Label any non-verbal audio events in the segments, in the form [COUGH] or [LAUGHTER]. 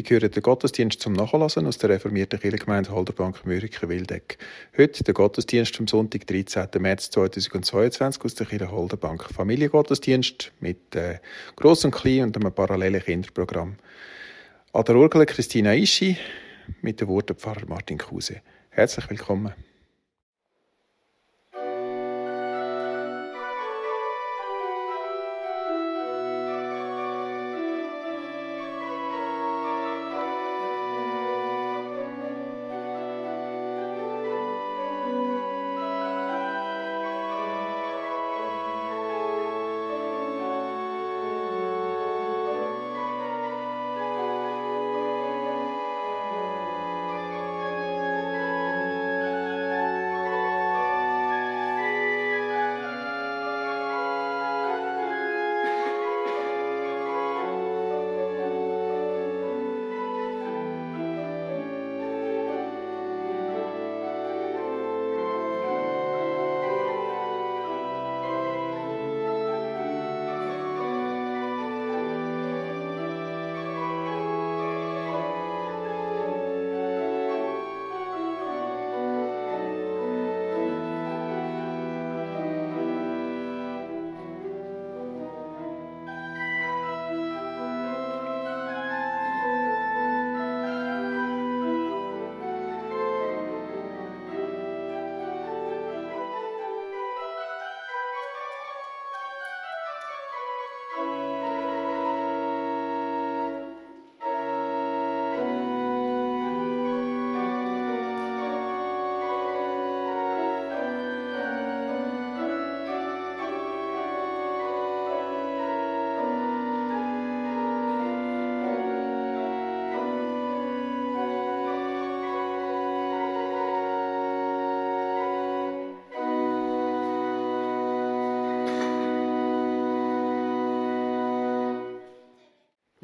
Sie hören den Gottesdienst zum Nachlassen aus der reformierten Kirchengemeinde Holderbank Mürike-Wildeck. Heute der Gottesdienst vom Sonntag, 13. März 2022 aus der Kirche Holderbank. Familiengottesdienst mit äh, Gross und Klein und einem parallelen Kinderprogramm. An der Orgel Christina Ischi mit den Worten Pfarrer Martin Kruse. Herzlich willkommen.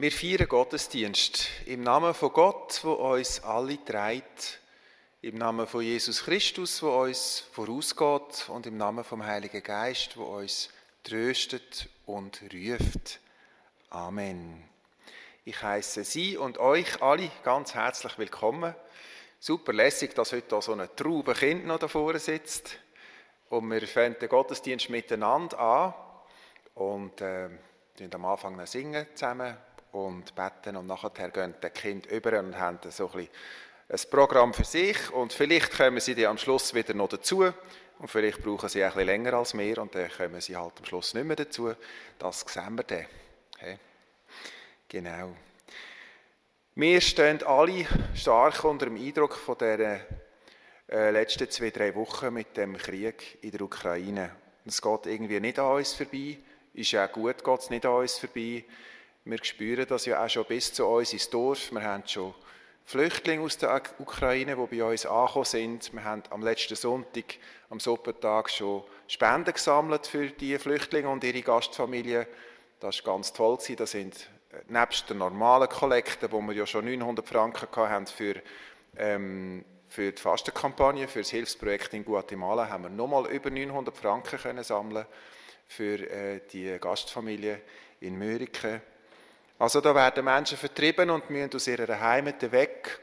Wir feiern Gottesdienst im Namen von Gott, wo uns alle trägt, im Namen von Jesus Christus, wo uns vorausgeht, und im Namen vom Heiligen Geist, wo uns tröstet und ruft. Amen. Ich heiße Sie und euch alle ganz herzlich willkommen. Super lässig, dass heute so eine Traube Kind noch da vorne sitzt. Und wir fangen den Gottesdienst miteinander an und äh, am Anfang singen zusammen und beten und nachher gehen die Kinder über und haben so ein, ein Programm für sich und vielleicht kommen sie dann am Schluss wieder noch dazu und vielleicht brauchen sie ein länger als wir und dann kommen sie halt am Schluss nicht mehr dazu. Das sehen wir dann. Okay. Genau. Wir stehen alle stark unter dem Eindruck von der äh, letzten zwei, drei Wochen mit dem Krieg in der Ukraine. Es geht irgendwie nicht an uns vorbei. Ist ja gut, geht es nicht an uns vorbei. Wir spüren das ja auch schon bis zu uns ins Dorf. Wir haben schon Flüchtlinge aus der Ukraine, die bei uns angekommen sind. Wir haben am letzten Sonntag, am Suppertag, schon Spenden gesammelt für die Flüchtlinge und ihre Gastfamilien. Das war ganz toll. Das sind äh, nebst der normalen Kollekte, wo wir ja schon 900 Franken hatten für, ähm, für die Fastenkampagne, für das Hilfsprojekt in Guatemala, haben wir nochmal über 900 Franken können sammeln für äh, die Gastfamilie in Mörike. Also da werden Menschen vertrieben und müssen aus ihrer Heimat weg.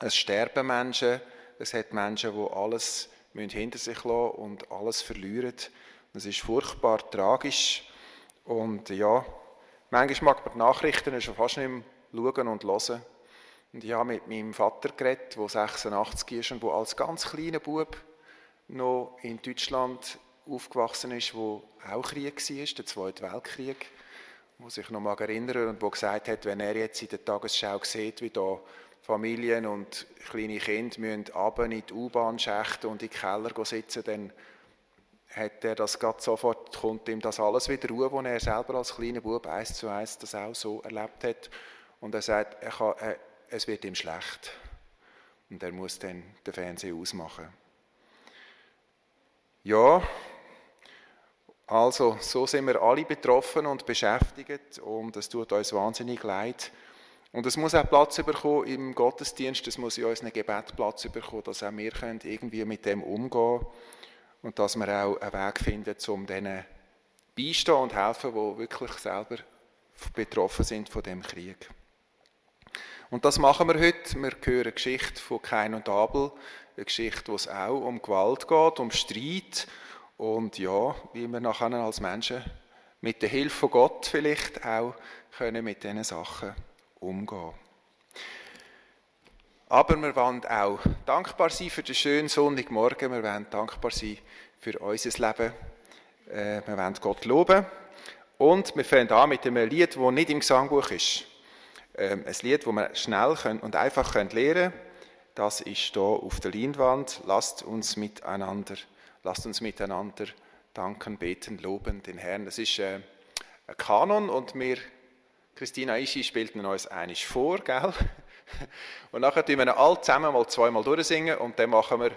Es sterben Menschen, es hat Menschen, die alles hinter sich lassen und alles verlieren. Das ist furchtbar tragisch. Und ja, manchmal mag man die Nachrichten schon fast nicht mehr schauen und hören. Und ich habe mit meinem Vater geredet, der 86 ist und der als ganz kleiner Bub noch in Deutschland aufgewachsen ist, wo auch Krieg war, der Zweite Weltkrieg wo sich noch mal erinnern und wo gesagt hat, wenn er jetzt in der Tagesschau sieht, wie da Familien und kleine Kinder müssen runter in die U-Bahn-Schächte und in die Keller sitzen, dann hat er das gerade sofort, kommt ihm das alles wieder ruhe, wo er selber als kleiner Bub eins zu eins das auch so erlebt hat. Und er sagt, er kann, er, es wird ihm schlecht. Und er muss dann den Fernseher ausmachen. Ja, also, so sind wir alle betroffen und beschäftigt und es tut uns wahnsinnig leid. Und es muss auch Platz bekommen im Gottesdienst, es muss in unserem Gebet Platz bekommen, dass auch wir können irgendwie mit dem umgehen und dass wir auch einen Weg finden, um denen beistehen und helfen, die wirklich selber betroffen sind von dem Krieg. Und das machen wir heute. Wir hören eine Geschichte von Kain und Abel, eine Geschichte, wo es auch um Gewalt geht, um Streit und ja, wie wir nachher als Menschen mit der Hilfe von Gott vielleicht auch können mit diesen Sachen umgehen. Aber wir wollen auch dankbar sein für den schönen Sonntagmorgen. Wir wollen dankbar sein für unser Leben. Äh, wir wollen Gott loben. Und wir fangen an mit einem Lied, das nicht im Gesangbuch ist. Ähm, ein Lied, das wir schnell und einfach lernen können. Das ist hier auf der Leinwand. Lasst uns miteinander, lasst uns miteinander danken, beten, loben den Herrn. Das ist äh, ein Kanon und wir, Christina Ischi spielt uns einiges vor, gell? [LAUGHS] Und nachher tun wir alle zusammen mal zweimal durchsingen und dann machen wir,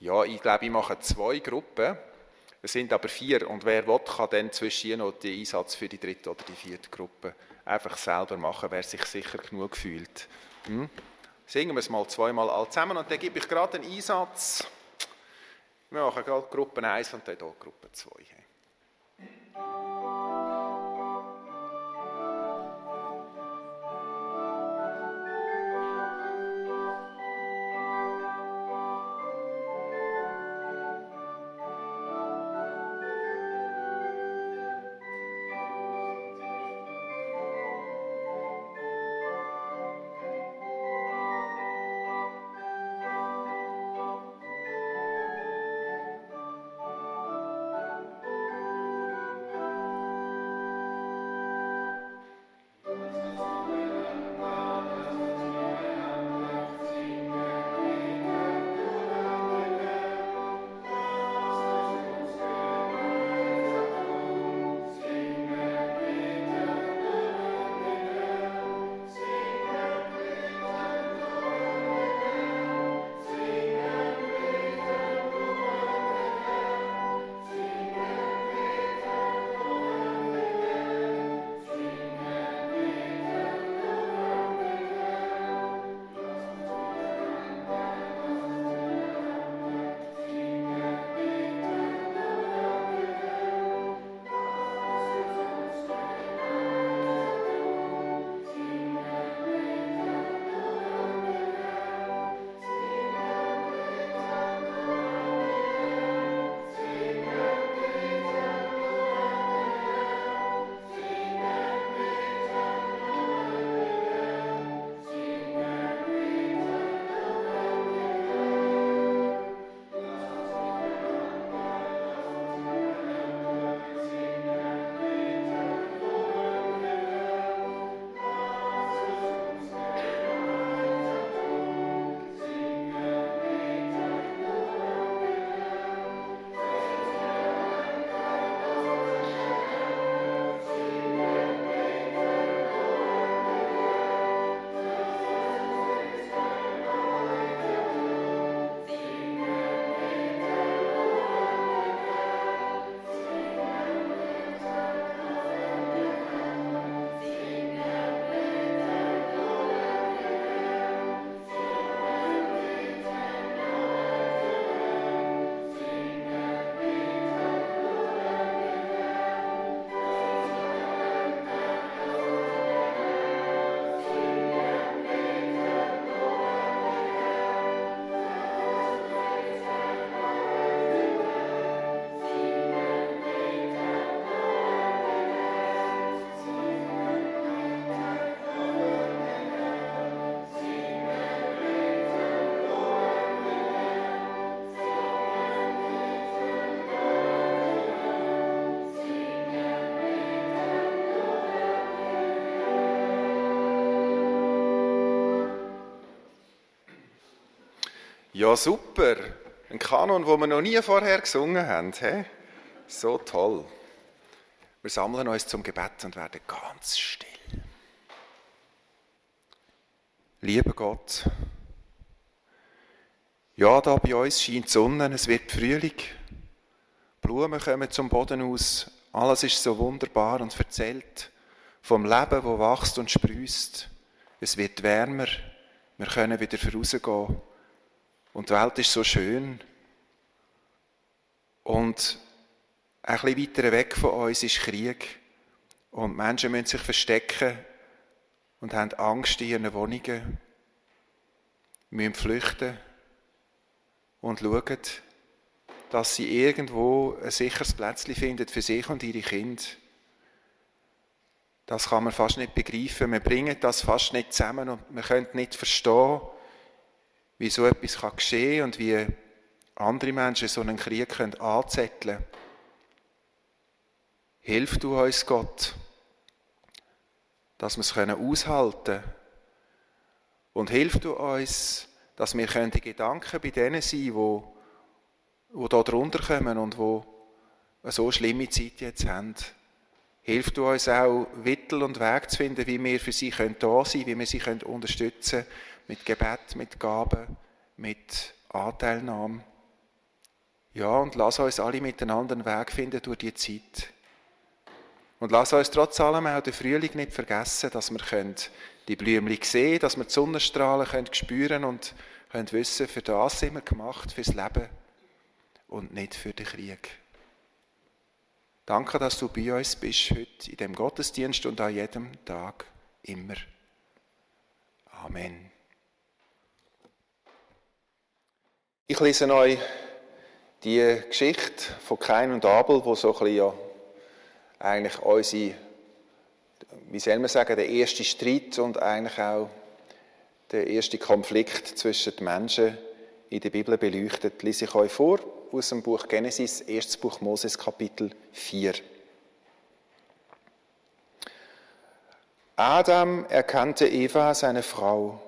ja, ich glaube, ich mache zwei Gruppen. Es sind aber vier und wer will, kann dann zwischen noch den Einsatz für die dritte oder die vierte Gruppe einfach selber machen, wer sich sicher genug fühlt. Hm? Singen wir es mal zweimal alle zusammen und dann gebe ich gerade einen Einsatz. Wir machen gerade Gruppe 1 und dann hier Gruppe 2. Ja, super. Ein Kanon, den wir noch nie vorher gesungen haben. He? So toll. Wir sammeln uns zum Gebet und werden ganz still. Lieber Gott, ja, da bei uns scheint die Sonne, es wird Frühling. Blumen kommen zum Boden aus. Alles ist so wunderbar und erzählt vom Leben, wo wächst und sprüßt. Es wird wärmer. Wir können wieder vorausgehen und die Welt ist so schön. Und ein bisschen weiter weg von uns ist Krieg. Und Menschen müssen sich verstecken. und haben Angst in ihren Wohnungen, müssen flüchten und schauen, dass sie irgendwo ein sicheres Plätzchen finden für sich und ihre Kinder. Das kann man fast nicht begreifen. Wir bringen das fast nicht zusammen und wir können nicht verstehen, wie so etwas geschehen kann und wie andere Menschen so einen Krieg können anzetteln können. Hilf du uns, Gott, dass wir es aushalten können. Und hilf du uns, dass wir die Gedanken bei denen sein können, die, die da drunter kommen und die so schlimme Zeit jetzt haben. Hilf du uns auch, Mittel und Weg zu finden, wie wir für sie da sein können, wie wir sie unterstützen können, mit Gebet, mit Gaben, mit Anteilnahme. Ja, und lass uns alle miteinander einen Weg finden durch die Zeit. Und lass uns trotz allem auch den Frühling nicht vergessen, dass wir die Blümchen sehen dass wir die Sonnenstrahlen können spüren und können wissen, für das sind wir gemacht, fürs Leben und nicht für den Krieg. Danke, dass du bei uns bist heute in dem Gottesdienst und an jedem Tag immer. Amen. Ich lese euch die Geschichte von Kain und Abel, wo so ein bisschen ja eigentlich unsere, wie soll man sagen, der erste Streit und eigentlich auch der erste Konflikt zwischen den Menschen in der Bibel beleuchtet, lese ich euch vor aus dem Buch Genesis, erstes Buch Moses, Kapitel 4. Adam erkannte Eva, seine Frau.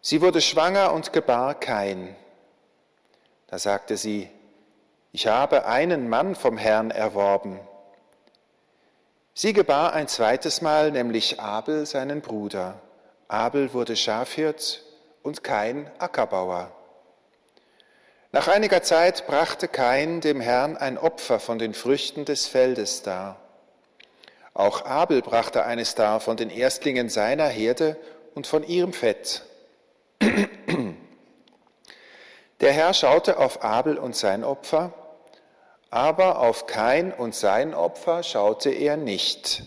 Sie wurde schwanger und gebar Kain. Da sagte sie, ich habe einen Mann vom Herrn erworben. Sie gebar ein zweites Mal, nämlich Abel, seinen Bruder. Abel wurde Schafhirt und Kain Ackerbauer. Nach einiger Zeit brachte Kain dem Herrn ein Opfer von den Früchten des Feldes dar. Auch Abel brachte eines dar von den Erstlingen seiner Herde und von ihrem Fett. Der Herr schaute auf Abel und sein Opfer, aber auf Kain und sein Opfer schaute er nicht.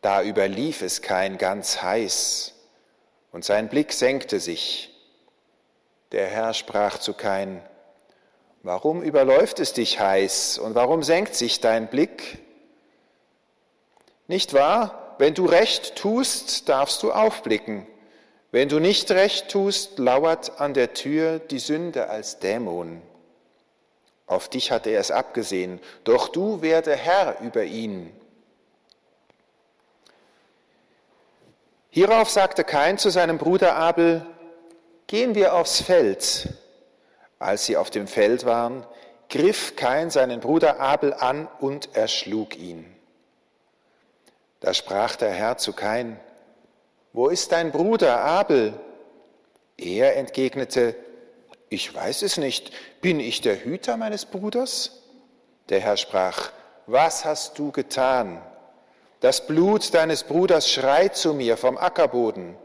Da überlief es Kain ganz heiß, und sein Blick senkte sich. Der Herr sprach zu Kain, Warum überläuft es dich heiß und warum senkt sich dein Blick? Nicht wahr? Wenn du recht tust, darfst du aufblicken. Wenn du nicht recht tust, lauert an der Tür die Sünde als Dämon. Auf dich hat er es abgesehen, doch du werde Herr über ihn. Hierauf sagte Kain zu seinem Bruder Abel, gehen wir aufs Feld. Als sie auf dem Feld waren, griff Kain seinen Bruder Abel an und erschlug ihn. Da sprach der Herr zu Kain, wo ist dein Bruder Abel? Er entgegnete, ich weiß es nicht, bin ich der Hüter meines Bruders? Der Herr sprach, was hast du getan? Das Blut deines Bruders schreit zu mir vom Ackerboden.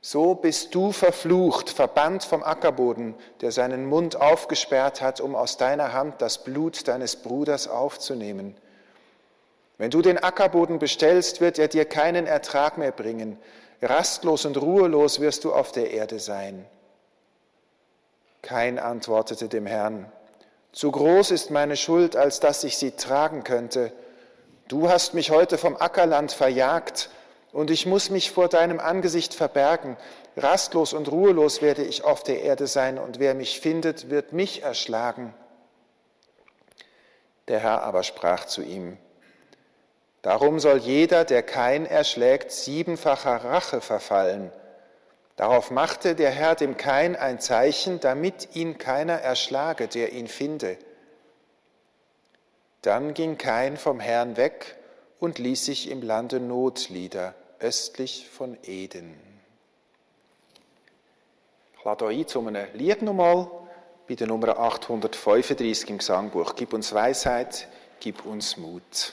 So bist du verflucht, verbannt vom Ackerboden, der seinen Mund aufgesperrt hat, um aus deiner Hand das Blut deines Bruders aufzunehmen. Wenn du den Ackerboden bestellst, wird er dir keinen Ertrag mehr bringen. Rastlos und ruhelos wirst du auf der Erde sein. Kein antwortete dem Herrn, zu groß ist meine Schuld, als dass ich sie tragen könnte. Du hast mich heute vom Ackerland verjagt, und ich muss mich vor deinem Angesicht verbergen. Rastlos und ruhelos werde ich auf der Erde sein, und wer mich findet, wird mich erschlagen. Der Herr aber sprach zu ihm, Darum soll jeder, der kein erschlägt, siebenfacher Rache verfallen. Darauf machte der Herr dem Kain ein Zeichen, damit ihn keiner erschlage, der ihn finde. Dann ging Kain vom Herrn weg und ließ sich im Lande Not nieder, östlich von Eden. Ich lade euch zu einem Lied nochmal bei der Nummer 835 im Gesangbuch. Gib uns Weisheit, gib uns Mut.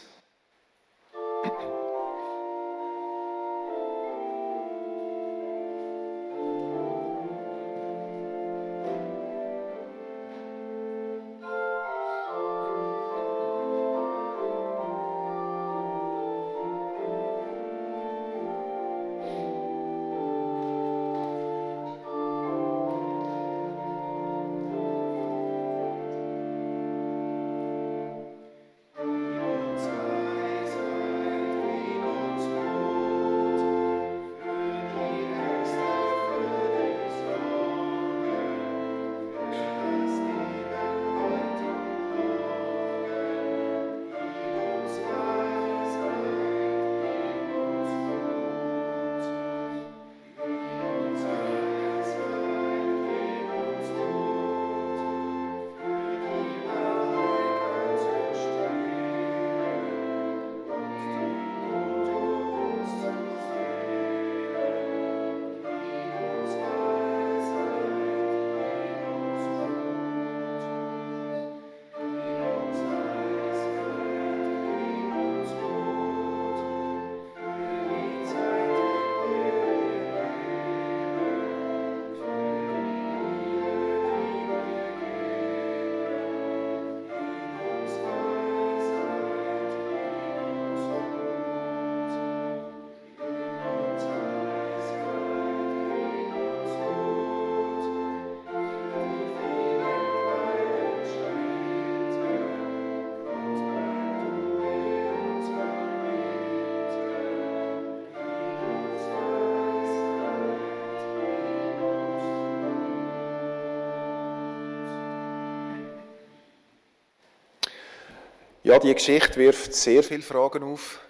Ja, die Geschichte wirft sehr viele Fragen auf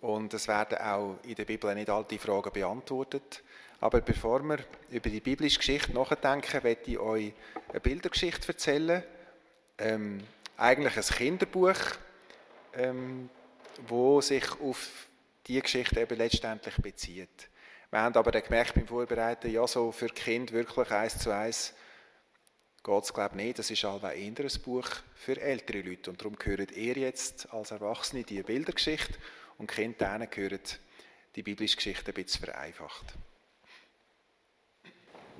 und es werden auch in der Bibel nicht all die Fragen beantwortet. Aber bevor wir über die biblische Geschichte nachdenken, möchte ich euch eine Bildergeschichte erzählen. Ähm, eigentlich ein Kinderbuch, ähm, wo sich auf die Geschichte eben letztendlich bezieht. Wir haben aber gemerkt beim Vorbereiten, ja, so für Kind wirklich eins zu eins geht es, glaube ich, nicht. Das ist auch eher ein Buch für ältere Leute. Und darum gehört ihr jetzt als Erwachsene die Bildergeschichte und denen gehört die biblische Geschichte ein bisschen vereinfacht.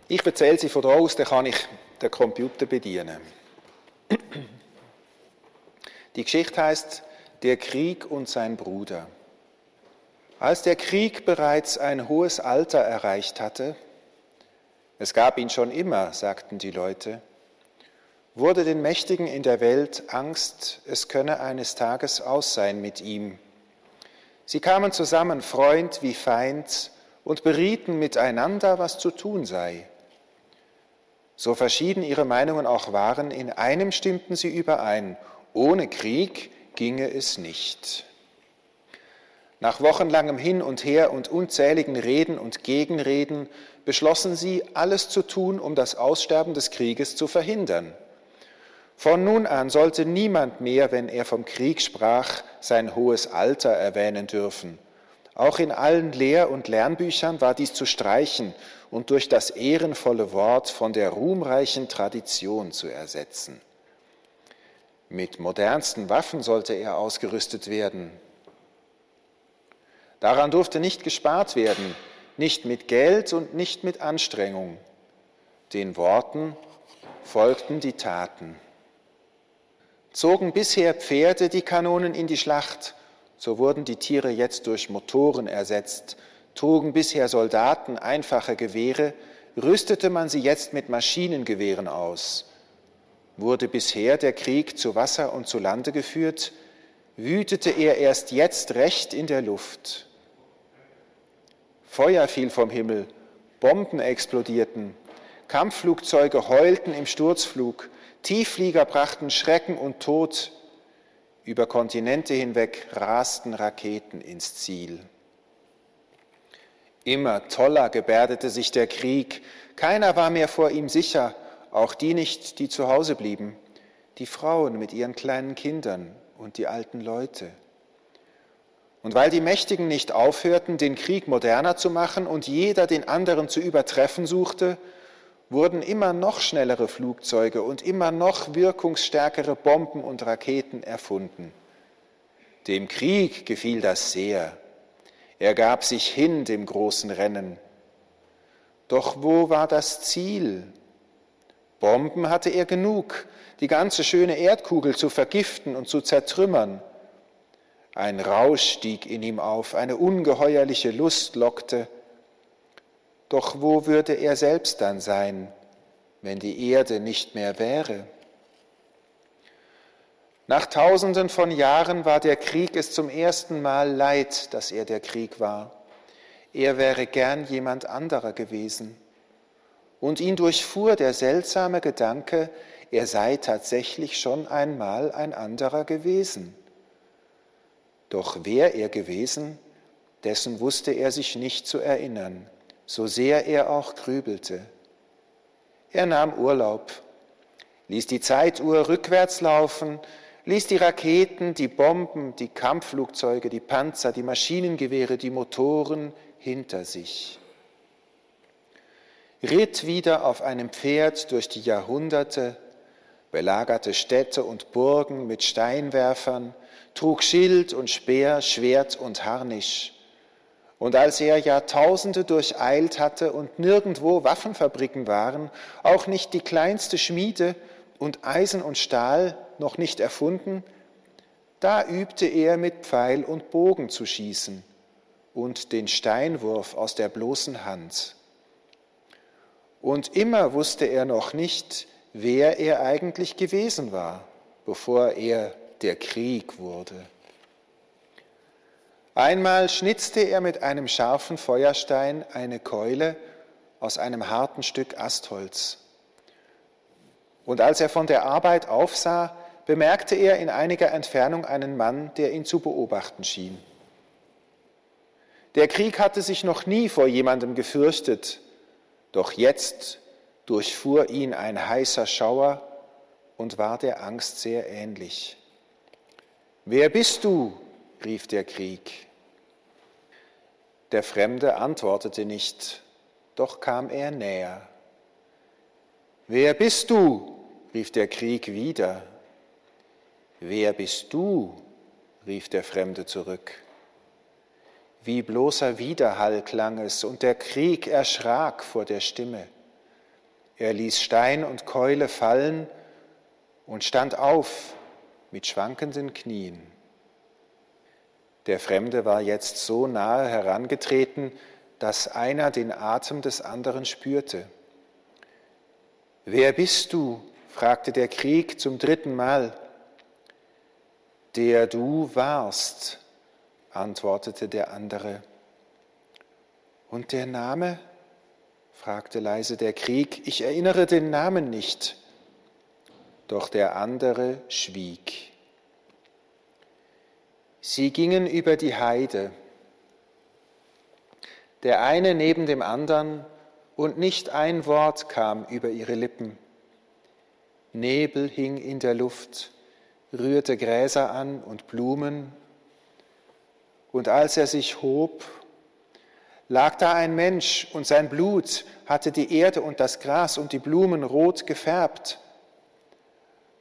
Ich erzähle sie von da aus, dann kann ich den Computer bedienen. Die Geschichte heißt Der Krieg und sein Bruder. Als der Krieg bereits ein hohes Alter erreicht hatte, es gab ihn schon immer, sagten die Leute, wurde den Mächtigen in der Welt Angst, es könne eines Tages aus sein mit ihm. Sie kamen zusammen, Freund wie Feind, und berieten miteinander, was zu tun sei. So verschieden ihre Meinungen auch waren, in einem stimmten sie überein, ohne Krieg ginge es nicht. Nach wochenlangem Hin und Her und unzähligen Reden und Gegenreden beschlossen sie, alles zu tun, um das Aussterben des Krieges zu verhindern. Von nun an sollte niemand mehr, wenn er vom Krieg sprach, sein hohes Alter erwähnen dürfen. Auch in allen Lehr- und Lernbüchern war dies zu streichen und durch das ehrenvolle Wort von der ruhmreichen Tradition zu ersetzen. Mit modernsten Waffen sollte er ausgerüstet werden. Daran durfte nicht gespart werden, nicht mit Geld und nicht mit Anstrengung. Den Worten folgten die Taten. Zogen bisher Pferde die Kanonen in die Schlacht, so wurden die Tiere jetzt durch Motoren ersetzt. Trugen bisher Soldaten einfache Gewehre, rüstete man sie jetzt mit Maschinengewehren aus. Wurde bisher der Krieg zu Wasser und zu Lande geführt, wütete er erst jetzt recht in der Luft. Feuer fiel vom Himmel, Bomben explodierten, Kampfflugzeuge heulten im Sturzflug, Tiefflieger brachten Schrecken und Tod. Über Kontinente hinweg rasten Raketen ins Ziel. Immer toller gebärdete sich der Krieg. Keiner war mehr vor ihm sicher, auch die nicht, die zu Hause blieben, die Frauen mit ihren kleinen Kindern und die alten Leute. Und weil die Mächtigen nicht aufhörten, den Krieg moderner zu machen und jeder den anderen zu übertreffen suchte, wurden immer noch schnellere Flugzeuge und immer noch wirkungsstärkere Bomben und Raketen erfunden. Dem Krieg gefiel das sehr. Er gab sich hin dem großen Rennen. Doch wo war das Ziel? Bomben hatte er genug, die ganze schöne Erdkugel zu vergiften und zu zertrümmern. Ein Rausch stieg in ihm auf, eine ungeheuerliche Lust lockte, doch wo würde er selbst dann sein, wenn die Erde nicht mehr wäre? Nach tausenden von Jahren war der Krieg es zum ersten Mal leid, dass er der Krieg war. Er wäre gern jemand anderer gewesen. Und ihn durchfuhr der seltsame Gedanke, er sei tatsächlich schon einmal ein anderer gewesen. Doch wer er gewesen, dessen wusste er sich nicht zu erinnern so sehr er auch grübelte. Er nahm Urlaub, ließ die Zeituhr rückwärts laufen, ließ die Raketen, die Bomben, die Kampfflugzeuge, die Panzer, die Maschinengewehre, die Motoren hinter sich. Ritt wieder auf einem Pferd durch die Jahrhunderte, belagerte Städte und Burgen mit Steinwerfern, trug Schild und Speer, Schwert und Harnisch, und als er Jahrtausende durcheilt hatte und nirgendwo Waffenfabriken waren, auch nicht die kleinste Schmiede und Eisen und Stahl noch nicht erfunden, da übte er mit Pfeil und Bogen zu schießen und den Steinwurf aus der bloßen Hand. Und immer wusste er noch nicht, wer er eigentlich gewesen war, bevor er der Krieg wurde. Einmal schnitzte er mit einem scharfen Feuerstein eine Keule aus einem harten Stück Astholz. Und als er von der Arbeit aufsah, bemerkte er in einiger Entfernung einen Mann, der ihn zu beobachten schien. Der Krieg hatte sich noch nie vor jemandem gefürchtet, doch jetzt durchfuhr ihn ein heißer Schauer und war der Angst sehr ähnlich. Wer bist du? Rief der Krieg. Der Fremde antwortete nicht, doch kam er näher. Wer bist du? rief der Krieg wieder. Wer bist du? rief der Fremde zurück. Wie bloßer Widerhall klang es, und der Krieg erschrak vor der Stimme. Er ließ Stein und Keule fallen und stand auf mit schwankenden Knien. Der Fremde war jetzt so nahe herangetreten, dass einer den Atem des anderen spürte. Wer bist du? fragte der Krieg zum dritten Mal. Der du warst, antwortete der andere. Und der Name? fragte leise der Krieg. Ich erinnere den Namen nicht. Doch der andere schwieg. Sie gingen über die Heide, der eine neben dem anderen, und nicht ein Wort kam über ihre Lippen. Nebel hing in der Luft, rührte Gräser an und Blumen, und als er sich hob, lag da ein Mensch, und sein Blut hatte die Erde und das Gras und die Blumen rot gefärbt.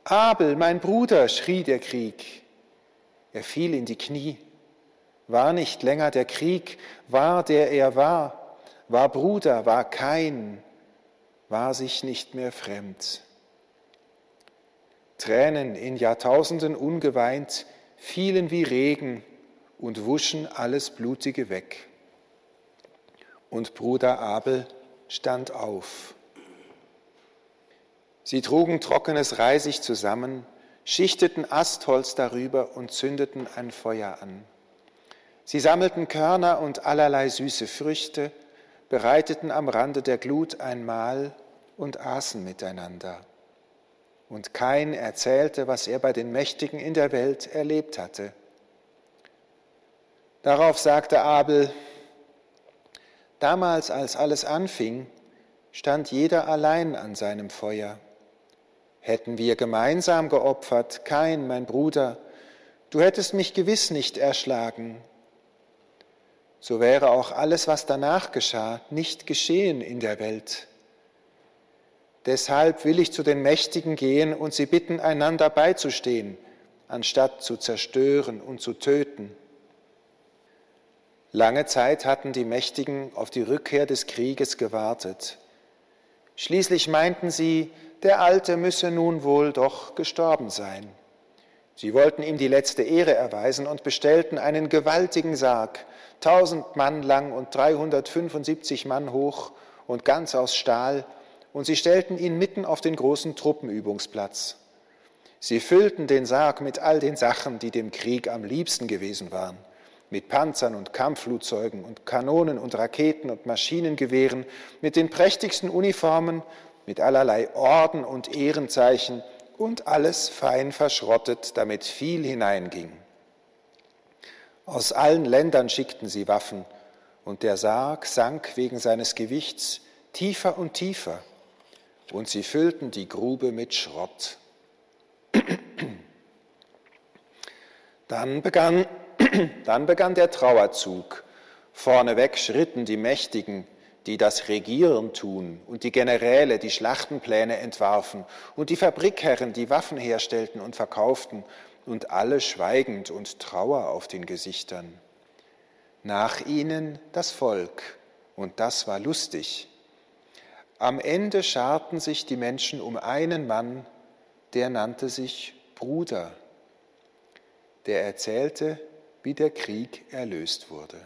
Abel, mein Bruder, schrie der Krieg. Er fiel in die Knie. War nicht länger der Krieg, war der er war, war Bruder, war kein, war sich nicht mehr fremd. Tränen in Jahrtausenden ungeweint fielen wie Regen und wuschen alles Blutige weg. Und Bruder Abel stand auf. Sie trugen trockenes Reisig zusammen, schichteten Astholz darüber und zündeten ein Feuer an. Sie sammelten Körner und allerlei süße Früchte, bereiteten am Rande der Glut ein Mahl und aßen miteinander. Und kein erzählte, was er bei den Mächtigen in der Welt erlebt hatte. Darauf sagte Abel, damals als alles anfing, stand jeder allein an seinem Feuer. Hätten wir gemeinsam geopfert, kein, mein Bruder, du hättest mich gewiss nicht erschlagen. So wäre auch alles, was danach geschah, nicht geschehen in der Welt. Deshalb will ich zu den Mächtigen gehen und sie bitten, einander beizustehen, anstatt zu zerstören und zu töten. Lange Zeit hatten die Mächtigen auf die Rückkehr des Krieges gewartet. Schließlich meinten sie, der Alte müsse nun wohl doch gestorben sein. Sie wollten ihm die letzte Ehre erweisen und bestellten einen gewaltigen Sarg, tausend Mann lang und 375 Mann hoch und ganz aus Stahl, und sie stellten ihn mitten auf den großen Truppenübungsplatz. Sie füllten den Sarg mit all den Sachen, die dem Krieg am liebsten gewesen waren mit Panzern und Kampfflugzeugen und Kanonen und Raketen und Maschinengewehren, mit den prächtigsten Uniformen, mit allerlei Orden und Ehrenzeichen und alles fein verschrottet, damit viel hineinging. Aus allen Ländern schickten sie Waffen, und der Sarg sank wegen seines Gewichts tiefer und tiefer, und sie füllten die Grube mit Schrott. Dann begann [CLEARS THROAT] Dann begann der Trauerzug. Vorneweg schritten die Mächtigen, die das Regieren tun, und die Generäle, die Schlachtenpläne entwarfen, und die Fabrikherren, die Waffen herstellten und verkauften, und alle schweigend und Trauer auf den Gesichtern. Nach ihnen das Volk, und das war lustig. Am Ende scharten sich die Menschen um einen Mann, der nannte sich Bruder. Der erzählte, wie der Krieg erlöst wurde.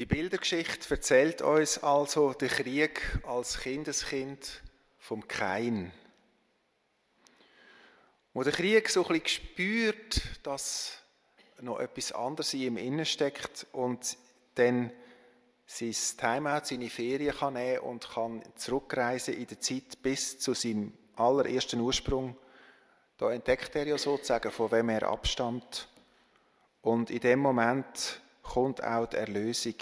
Die Bildergeschichte erzählt uns also den Krieg als Kindeskind vom Kain. Wo der Krieg so ein bisschen spürt, dass noch etwas anderes in ihm innen steckt und dann sein Timeout, seine Ferien kann nehmen und kann zurückreisen in der Zeit bis zu seinem allerersten Ursprung. Da entdeckt er ja sozusagen, von wem er abstammt. Und in dem Moment kommt auch die Erlösung.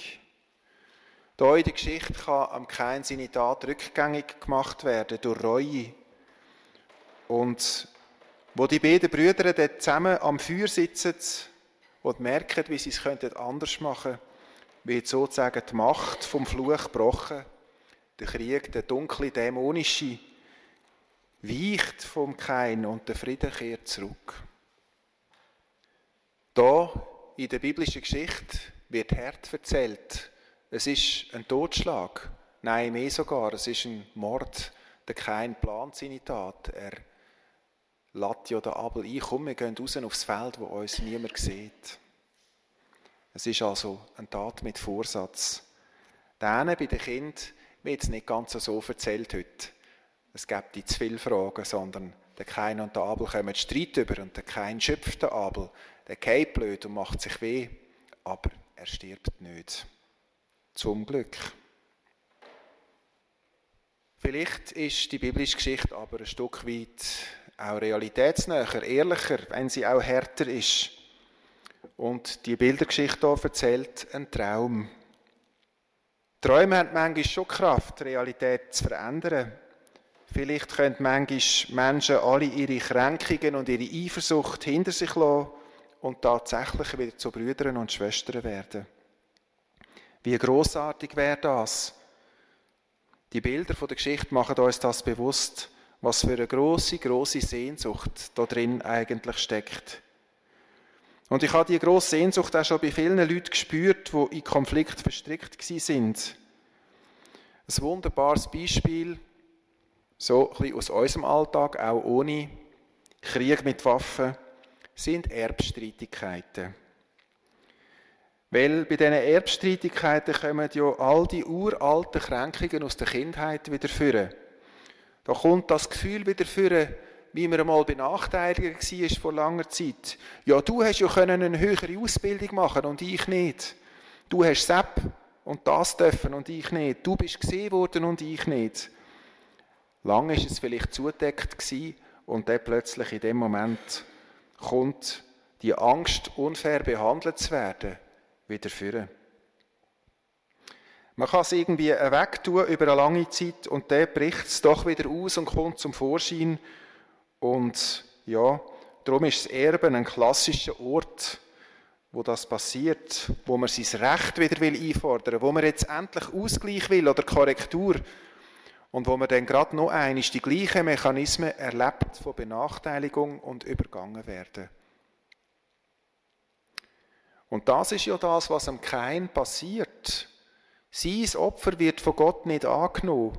Hier in der Geschichte kann am Kain seine Tat rückgängig gemacht werden durch Reue. Und wo die beiden Brüder dort zusammen am Feuer sitzen und merken, wie sie es anders machen könnten, wird sozusagen die Macht vom Fluch gebrochen. Der Krieg, der dunkle, dämonische, weicht vom Kain und der Frieden kehrt zurück. Da in der biblischen Geschichte wird hart erzählt. Es ist ein Totschlag. Nein, mehr sogar. Es ist ein Mord. Der Kain plant seine Tat. Er lädt ja den Abel ein. Komm, wir gehen raus aufs Feld, wo uns niemand sieht. Es ist also eine Tat mit Vorsatz. Denen bei den Kindern wird es nicht ganz so erzählt heute. Es gibt die zu viele Fragen, sondern der Kain und der Abel kommen Streit über und der Kain schöpft den Abel. Der geht blöd und macht sich weh, aber er stirbt nicht. Zum Glück. Vielleicht ist die biblische Geschichte aber ein Stück weit auch realitätsnäher, ehrlicher, wenn sie auch härter ist. Und die Bildergeschichte hier erzählt einen Traum. Träume haben manchmal schon Kraft, die Realität zu verändern. Vielleicht können manchmal Menschen alle ihre Kränkungen und ihre Eifersucht hinter sich lassen und tatsächlich wieder zu Brüdern und Schwestern werden. Wie großartig wäre das? Die Bilder von der Geschichte machen uns das bewusst, was für eine große, große Sehnsucht da drin eigentlich steckt. Und ich habe die große Sehnsucht auch schon bei vielen Leuten gespürt, die in Konflikt verstrickt sind. Ein wunderbares Beispiel so ein bisschen aus unserem Alltag, auch ohne Krieg mit Waffen, sind Erbstreitigkeiten. Weil bei diesen Erbstreitigkeiten kommen ja all die uralten Kränkungen aus der Kindheit wieder führen. Da kommt das Gefühl wieder führen, wie man einmal benachteiligt war vor langer Zeit. Ja, du hast ja eine höhere Ausbildung machen und ich nicht. Du hast Sepp und das dürfen und ich nicht. Du bist gesehen worden und ich nicht. Lange ist es vielleicht zudeckt und dann plötzlich in dem Moment kommt die Angst, unfair behandelt zu werden, wieder führen. Man kann es irgendwie wegtun über eine lange Zeit und dann bricht es doch wieder aus und kommt zum Vorschein. Und ja, darum ist das Erben ein klassischer Ort, wo das passiert, wo man sein Recht wieder einfordern will, wo man jetzt endlich Ausgleich will oder Korrektur und wo man dann gerade noch einmal die gleichen Mechanismen erlebt von Benachteiligung und übergangen werden. Und das ist ja das, was am Kain passiert. Sein Opfer wird von Gott nicht angenommen,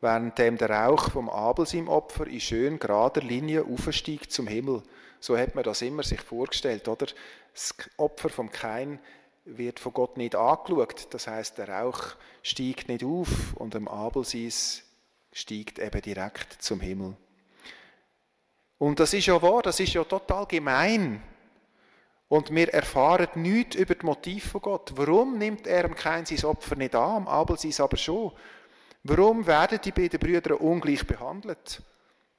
während der Rauch vom Abel seinem Opfer in schön gerader Linie aufsteigt zum Himmel. So hat man das immer sich vorgestellt, oder? Das Opfer vom Kain wird von Gott nicht angeschaut. Das heißt, der Rauch steigt nicht auf und am Abel sein steigt eben direkt zum Himmel. Und das ist ja wahr, das ist ja total gemein. Und wir erfahren nichts über das Motiv von Gott. Warum nimmt er am Kain sein Opfer nicht an, Abel sein aber schon? Warum werden die beiden Brüder ungleich behandelt?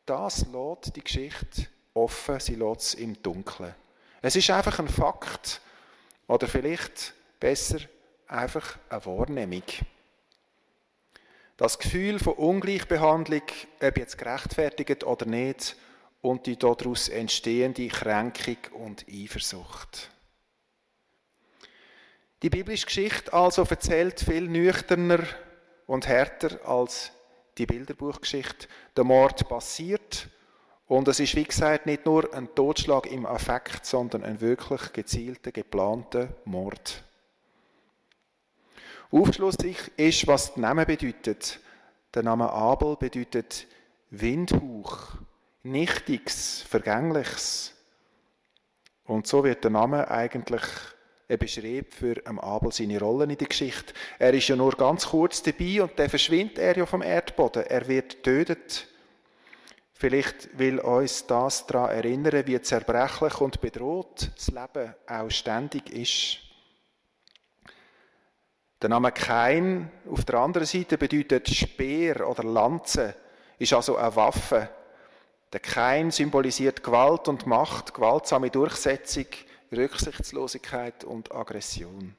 Das lässt die Geschichte offen, sie lässt es im Dunkeln. Es ist einfach ein Fakt. Oder vielleicht besser einfach eine Wahrnehmung. Das Gefühl von Ungleichbehandlung, ob jetzt gerechtfertigt oder nicht, und die daraus entstehende Kränkung und Eifersucht. Die biblische Geschichte also erzählt viel nüchterner und härter als die Bilderbuchgeschichte. Der Mord passiert und es ist, wie gesagt, nicht nur ein Totschlag im Affekt, sondern ein wirklich gezielter, geplanter Mord. Aufschlussreich ist, was der Name bedeutet. Der Name Abel bedeutet Windhauch, Nichtiges, Vergängliches. Und so wird der Name eigentlich er beschreibt für Abel seine Rolle in der Geschichte. Er ist ja nur ganz kurz dabei und dann verschwindet er ja vom Erdboden. Er wird tötet. Vielleicht will uns das daran erinnern, wie zerbrechlich und bedroht das Leben auch ständig ist. Der Name Kain auf der anderen Seite bedeutet Speer oder Lanze, ist also eine Waffe. Der Kain symbolisiert Gewalt und Macht, gewaltsame Durchsetzung, Rücksichtslosigkeit und Aggression.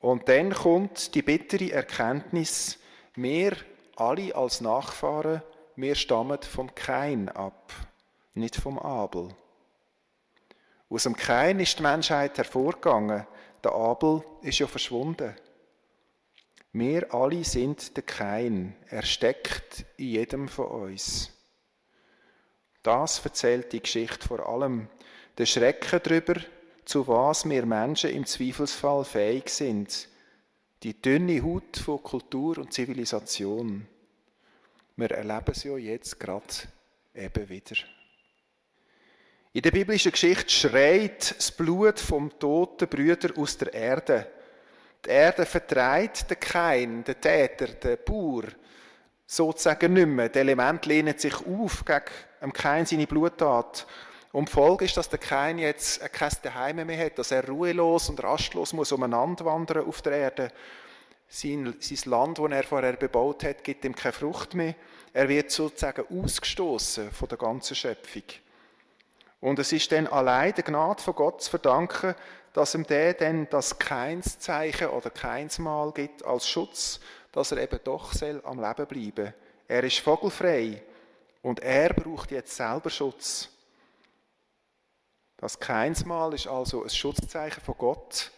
Und dann kommt die bittere Erkenntnis, wir alle als Nachfahren, wir stammen vom Kain ab, nicht vom Abel. Aus dem Kain ist die Menschheit hervorgegangen, der Abel ist ja verschwunden. Wir alle sind der Kain, er steckt in jedem von uns. Das erzählt die Geschichte vor allem der Schrecken darüber, zu was wir Menschen im Zweifelsfall fähig sind. Die dünne Haut von Kultur und Zivilisation. Wir erleben es ja jetzt gerade eben wieder. In der biblischen Geschichte schreit das Blut vom toten Brüder aus der Erde. Die Erde vertreibt den Kain, den Täter, den Bauer, sozusagen nicht mehr. Das Element lehnt sich auf gegen Kain seine Bluttat und die Folge ist, dass der Kain jetzt kein Daheim mehr hat, dass er ruhelos und rastlos muss umeinander wandern auf der Erde. Sein, sein Land, das er vorher bebaut hat, gibt ihm keine Frucht mehr. Er wird sozusagen ausgestoßen von der ganzen Schöpfung. Und es ist dann allein der Gnade von Gott zu verdanken, dass ihm der dann das Keinszeichen oder Keinsmal gibt als Schutz, dass er eben doch soll am Leben bleiben. Er ist vogelfrei und er braucht jetzt selber Schutz. Das Keinsmal ist also ein Schutzzeichen von Gott,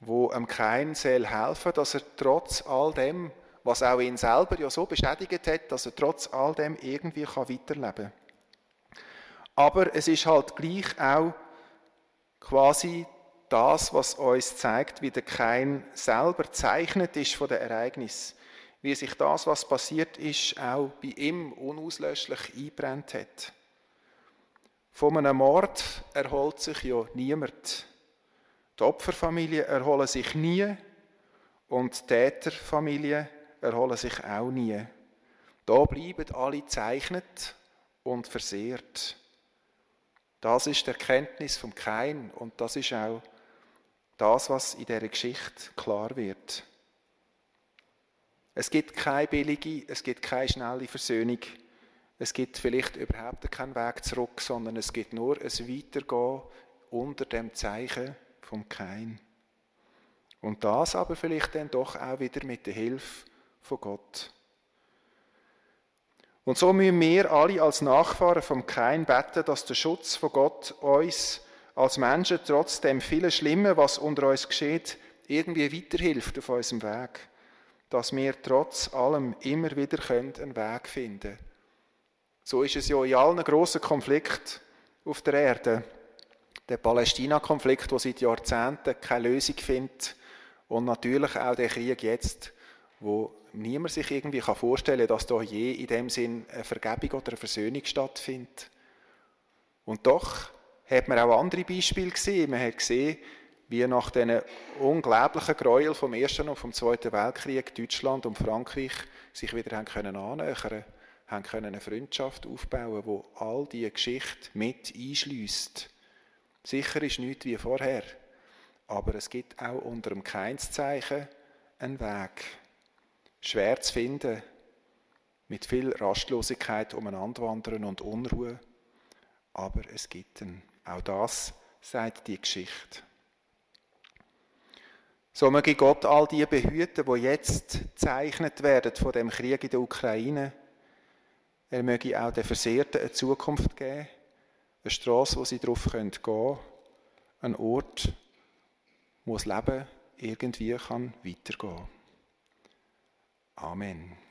wo einem Kein soll helfen, dass er trotz all dem, was auch ihn selber ja so beschädigt hat, dass er trotz all dem irgendwie weiterleben kann. Aber es ist halt gleich auch quasi das, was uns zeigt, wie der Kein selber zeichnet ist von den Ereignissen, wie sich das, was passiert ist, auch bei ihm unauslöschlich einbrennt hat. Von einem Mord erholt sich ja niemand. Die Opferfamilie erholen sich nie und die Täterfamilie erholen sich auch nie. Da bleiben alle zeichnet und versehrt. Das ist die Erkenntnis vom Kein und das ist auch das, was in dieser Geschichte klar wird. Es gibt keine billige, es gibt keine schnelle Versöhnung es gibt vielleicht überhaupt keinen Weg zurück, sondern es gibt nur ein Weitergehen unter dem Zeichen vom Kein. Und das aber vielleicht dann doch auch wieder mit der Hilfe von Gott. Und so müssen wir alle als Nachfahren vom Kein beten, dass der Schutz von Gott uns als Menschen trotz dem vielen Schlimmen, was unter uns geschieht, irgendwie weiterhilft auf unserem Weg. Dass wir trotz allem immer wieder einen Weg finden können so ist es ja in allen grossen Konflikten auf der Erde. Der Palästina-Konflikt, der seit Jahrzehnten keine Lösung findet. Und natürlich auch der Krieg jetzt, wo niemand sich irgendwie vorstellen kann, dass da je in dem Sinn eine Vergebung oder eine Versöhnung stattfindet. Und doch hat man auch andere Beispiele gesehen. Man hat gesehen, wie nach den unglaublichen Gräuel vom Ersten und vom Zweiten Weltkrieg Deutschland und Frankreich sich wieder haben können annähern haben können eine Freundschaft aufbauen, wo all diese Geschichte mit einschließt. Sicher ist nichts wie vorher, aber es gibt auch unter dem Keinszeichen einen Weg. Schwer zu finden, mit viel Rastlosigkeit umeinander wandern und Unruhe, aber es gibt ihn. Auch das sagt die Geschichte. So möge Gott all die behüten, die jetzt gezeichnet werden von dem Krieg in der Ukraine er möge auch den Versehrten eine Zukunft geben, eine Straße, wo sie drauf gehen können, ein Ort, wo das Leben irgendwie kann weitergehen kann. Amen.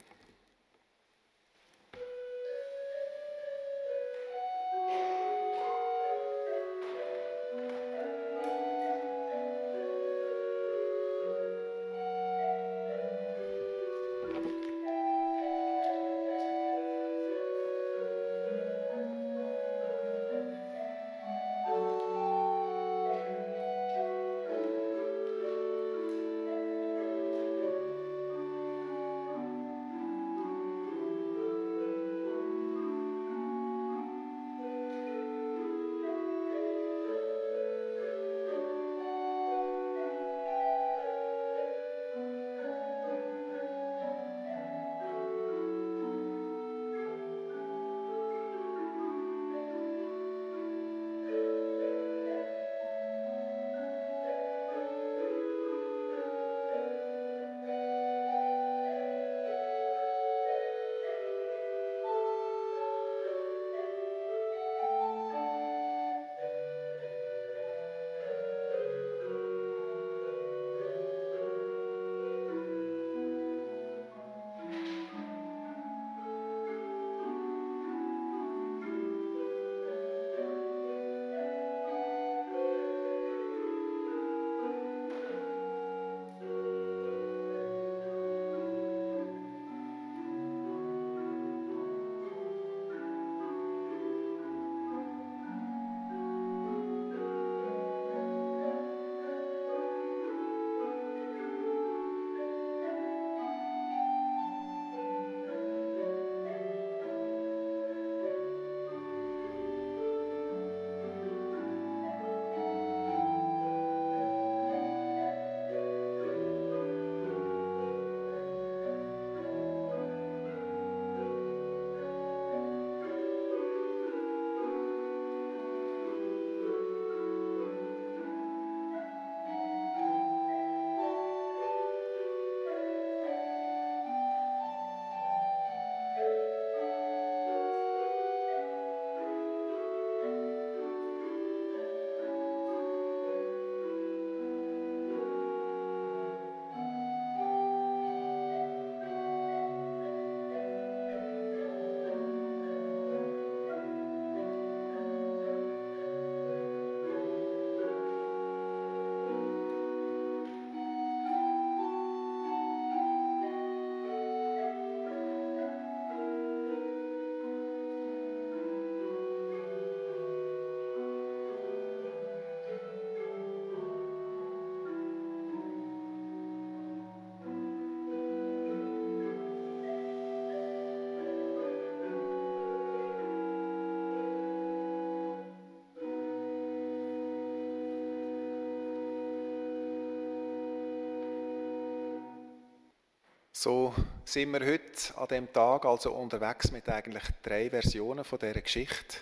So sind wir heute an dem Tag also unterwegs mit eigentlich drei Versionen von dieser Geschichte.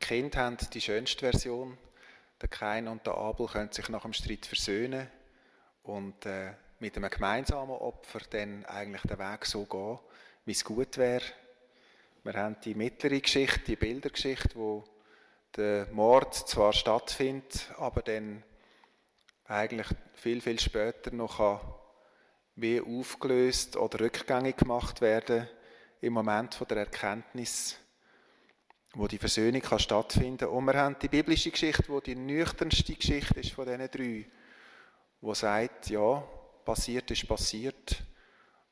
Die Kinder haben die schönste Version. Der Kain und der Abel können sich nach dem Streit versöhnen und äh, mit einem gemeinsamen Opfer dann eigentlich den Weg so gehen, wie es gut wäre. Wir haben die mittlere Geschichte, die Bildergeschichte, wo der Mord zwar stattfindet, aber dann eigentlich viel, viel später noch kann wie aufgelöst oder rückgängig gemacht werden im Moment von der Erkenntnis, wo die Versöhnung kann stattfinden. Und wir haben die biblische Geschichte, wo die nüchternste Geschichte ist von diesen drei, wo sagt, ja, passiert ist passiert.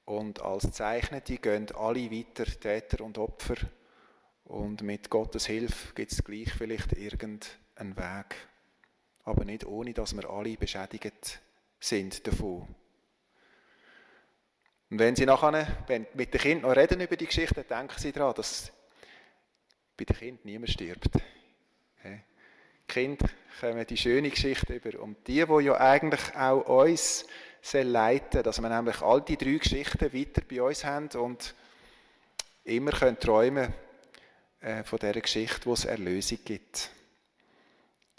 Und als Zeichnete gehen alle weiter, Täter und Opfer. Und mit Gottes Hilfe gibt es gleich vielleicht irgendeinen Weg. Aber nicht ohne, dass wir alle beschädigt sind davon. Und wenn Sie nachher wenn mit den Kindern noch reden über die Geschichte, denken Sie daran, dass bei den Kindern niemand stirbt. Die Kinder kommen die schöne Geschichte über. Und die, die ja eigentlich auch uns leiten dass wir nämlich all die drei Geschichten weiter bei uns haben und immer können träumen äh, von dieser Geschichte, wo es Erlösung gibt.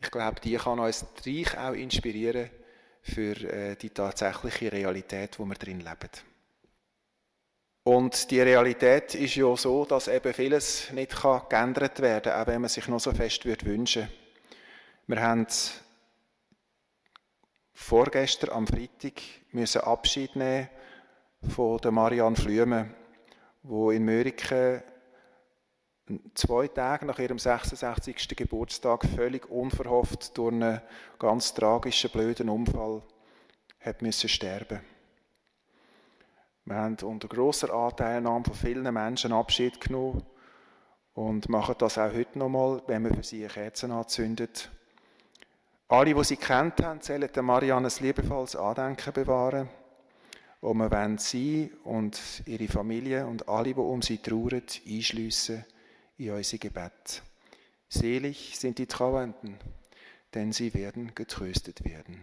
Ich glaube, die kann uns reich auch inspirieren für äh, die tatsächliche Realität, wo wir drin leben. Und die Realität ist ja so, dass eben vieles nicht geändert werden kann, auch wenn man sich noch so fest würde wünschen Wir haben vorgestern am Freitag müssen Abschied nehmen von der Marianne Flüme, wo in Mörike zwei Tage nach ihrem 66. Geburtstag völlig unverhofft durch einen ganz tragischen, blöden Unfall hat müssen sterben wir haben unter grosser Anteilnahme von vielen Menschen Abschied genommen und machen das auch heute nochmal, wenn wir für sie Kerzen anzündet. Alle, die sie kennt haben, sollen der Marianne ein liebevolles Andenken bewahren. Und wir wollen sie und ihre Familie und alle, die um sie trauern, einschliessen in unser Gebet. Selig sind die Trauernden, denn sie werden getröstet werden.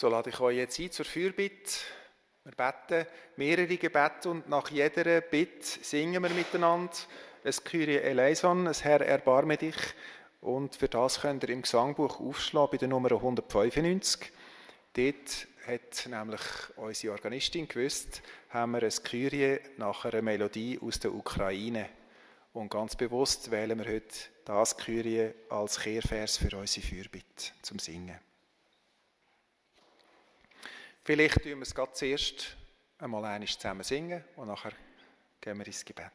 So lade ich euch jetzt ein zur Fürbitte. Wir beten mehrere Gebete und nach jeder Bitte singen wir miteinander ein Kyrie eleison, ein Herr erbarme dich. Und für das könnt ihr im Gesangbuch aufschlagen bei der Nummer 195. Dort hat nämlich unsere Organistin gewusst, haben wir ein Kyrie nach einer Melodie aus der Ukraine. Und ganz bewusst wählen wir heute das Kyrie als Kehrvers für unsere Fürbitte zum Singen. Vielleicht tun wir es zuerst einmal einmal zusammen singen und nachher gehen wir ins Gebet.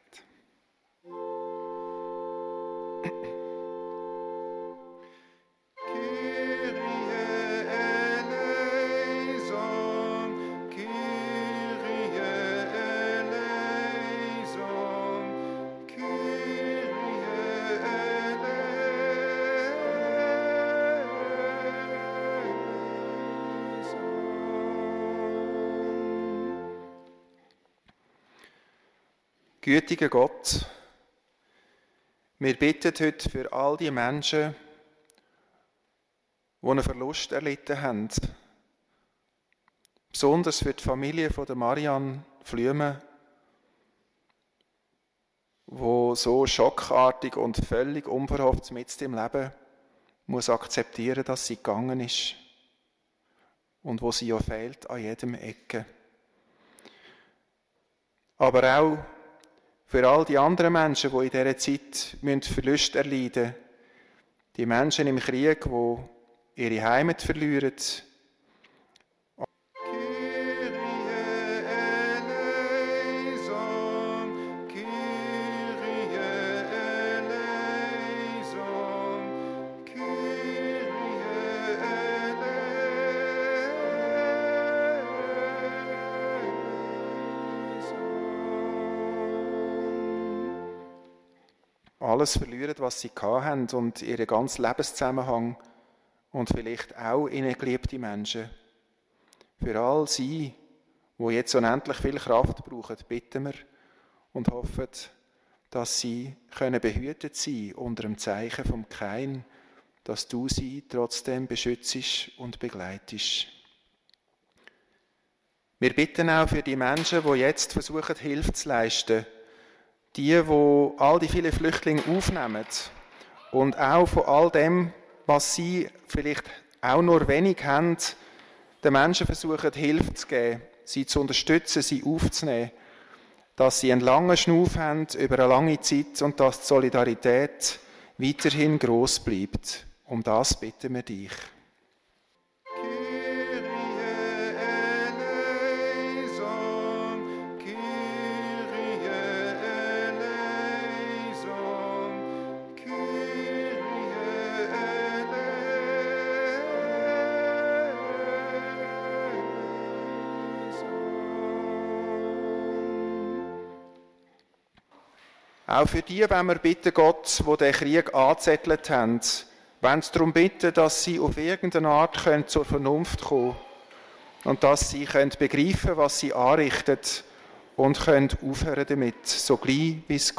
Gütiger Gott, Wir bitten heute für all die Menschen, die einen Verlust erlitten haben. Besonders für die Familie von der Marianne Flüme, wo so schockartig und völlig unverhofft mit dem Leben muss akzeptieren, dass sie gegangen ist und wo sie ja fehlt an jedem Ecke. Aber auch für all die anderen Menschen, die in dieser Zeit Verlust erleiden müssen, die Menschen im Krieg, die ihre Heimat verlieren, alles verlieren, was sie haben und ihren ganzen Lebenszusammenhang und vielleicht auch ihnen geliebte Menschen. Für all sie, wo jetzt unendlich viel Kraft brauchen, bitten wir und hoffen, dass sie können behütet sein unter dem Zeichen vom Kein, dass du sie trotzdem beschützt und begleitest. Wir bitten auch für die Menschen, die jetzt versuchen, Hilfe zu leisten, die, wo all die vielen Flüchtlinge aufnehmen und auch von all dem, was sie vielleicht auch nur wenig haben, den Menschen versuchen, Hilfe zu geben, sie zu unterstützen, sie aufzunehmen, dass sie einen langen Schnuff haben über eine lange Zeit und dass die Solidarität weiterhin groß bleibt. Um das bitten wir dich. Auch für die wenn wir bitten Gott, wo den Krieg angezettelt haben, wenn sie darum bitten, dass sie auf irgendeine Art können zur Vernunft kommen und dass sie können begreifen, was sie anrichtet und können aufhören damit, so gleich wie es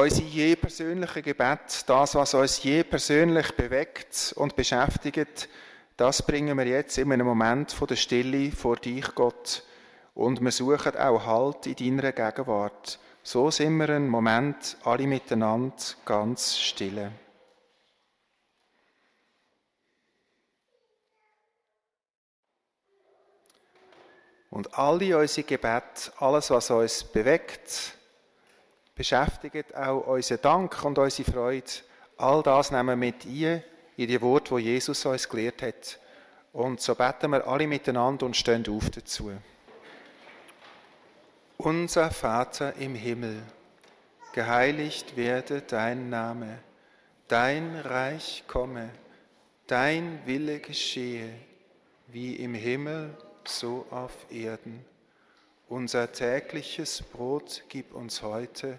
geht. Unser je persönliche Gebet, das, was uns je persönlich bewegt und beschäftigt, das bringen wir jetzt in einem Moment von der Stille vor dich, Gott. Und wir suchen auch Halt in deiner Gegenwart. So sind wir einen Moment alle miteinander ganz stille. Und alle unsere Gebete, alles, was uns bewegt, beschäftigt auch unseren Dank und unsere Freude. All das nehmen wir mit ein in die Worte, die Jesus uns gelehrt hat. Und so beten wir alle miteinander und stehen auf dazu. Unser Vater im Himmel, geheiligt werde dein Name, dein Reich komme, dein Wille geschehe, wie im Himmel, so auf Erden. Unser tägliches Brot gib uns heute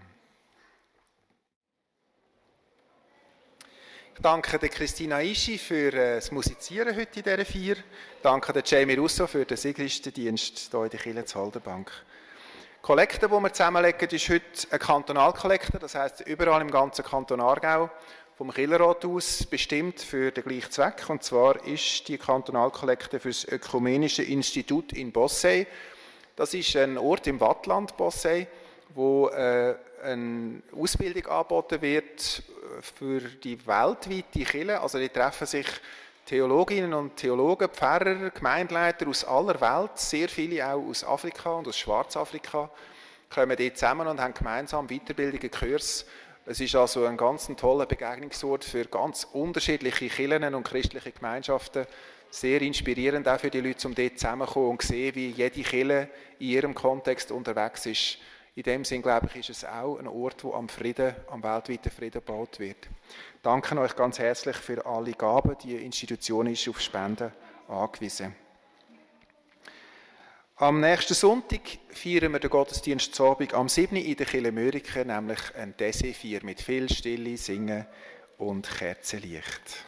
Ich danke der Christina Ischi für äh, das Musizieren heute in dieser Vier. Ich danke der Jamie Russo für den Sigristendienst hier in der Kirche zur Haldenbank. Die Kollekte, die wir zusammenlegen, ist heute eine Kantonalkollekte, das heisst überall im ganzen Kanton Aargau vom Killerrat aus bestimmt für den gleichen Zweck. Und zwar ist die Kantonalkollekte für das Ökumenische Institut in Bossey. Das ist ein Ort im Wattland, Bossey, wo äh, eine Ausbildung angeboten wird für die weltweite Kirche. Also die treffen sich Theologinnen und Theologen, Pfarrer, Gemeindeleiter aus aller Welt, sehr viele auch aus Afrika und aus Schwarzafrika, kommen dort zusammen und haben gemeinsam Weiterbildungen, Kurs. Es ist also ein ganz toller Begegnungsort für ganz unterschiedliche Kirchen und christliche Gemeinschaften. Sehr inspirierend auch für die Leute, um dort zusammenzukommen und zu sehen, wie jede Kirche in ihrem Kontext unterwegs ist. In dem Sinn, glaube ich, ist es auch ein Ort, wo am Frieden, am weltweiten Frieden gebaut wird. Danke euch ganz herzlich für alle Gaben. Die Institution ist auf Spenden angewiesen. Am nächsten Sonntag feiern wir den Gottesdienst Abend am 7. in der Kirche Mörike, nämlich ein Dessert mit viel Stille, Singen und Kerzenlicht.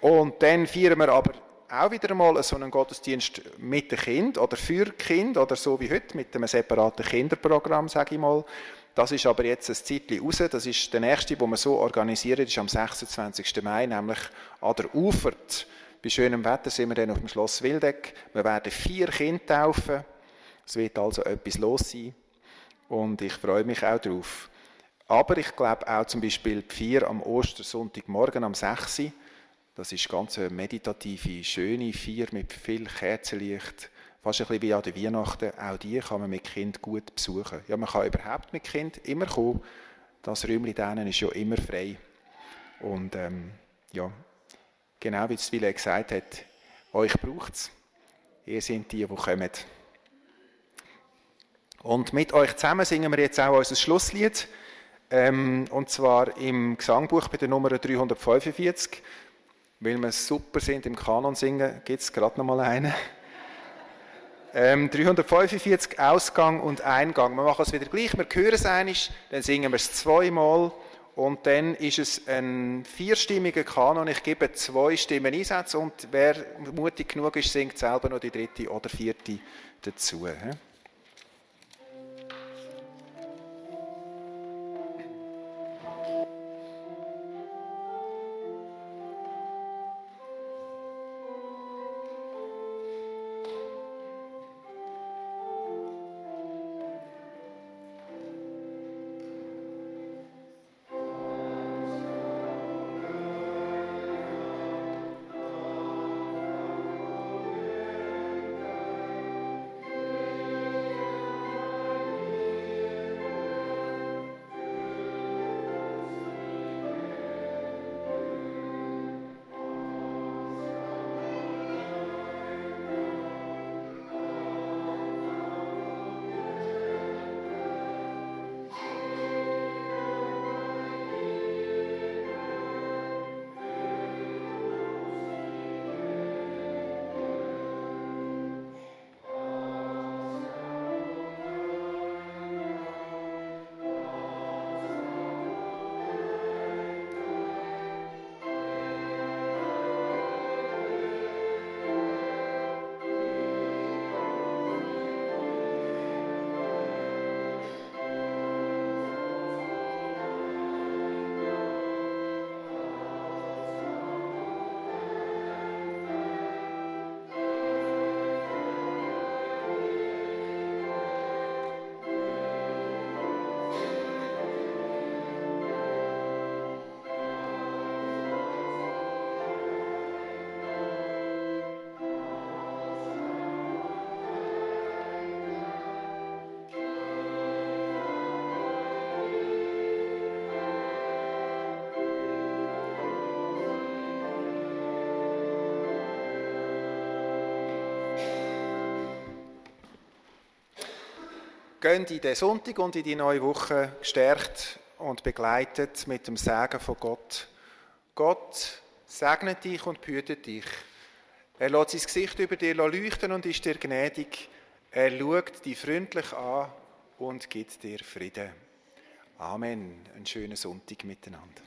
Und dann feiern wir aber auch wieder einmal so einen Gottesdienst mit dem Kind oder für Kind oder so wie heute mit einem separaten Kinderprogramm, sage ich mal. Das ist aber jetzt ein Zeitchen raus. Das ist der nächste, den wir so organisieren, ist am 26. Mai, nämlich an der Ufert. Bei schönem Wetter sind wir dann auf dem Schloss Wildeck. Wir werden vier Kinder taufen. Es wird also etwas los sein. Und ich freue mich auch darauf. Aber ich glaube auch zum Beispiel die vier am Ostersonntagmorgen am 6. Das ist ganz eine meditative, schöne Vier mit viel Kerzenlicht. Fast ein bisschen wie an der Weihnachten. Auch die kann man mit Kind gut besuchen. Ja, man kann überhaupt mit Kind immer kommen. Das Räumchen denen ist ja immer frei. Und ähm, ja, Genau wie Zwille gesagt hat, euch braucht es. Ihr seid die, die kommen. Und mit euch zusammen singen wir jetzt auch unser Schlusslied. Ähm, und zwar im Gesangbuch bei der Nummer 345. Weil wir super sind im Kanon singen, gibt es gerade noch mal einen. Ähm, 345 Ausgang und Eingang. Wir machen es wieder gleich. Wir hören es einmal, dann singen wir es zweimal und dann ist es ein vierstimmiger Kanon. Ich gebe zwei Stimmen Einsätze und wer mutig genug ist, singt selber noch die dritte oder vierte dazu. Gehen in den Sonntag und in die neue Woche gestärkt und begleitet mit dem Segen von Gott. Gott segnet dich und behütet dich. Er lässt sein Gesicht über dir leuchten und ist dir gnädig. Er schaut dich freundlich an und gibt dir Frieden. Amen. Einen schönen Sonntag miteinander.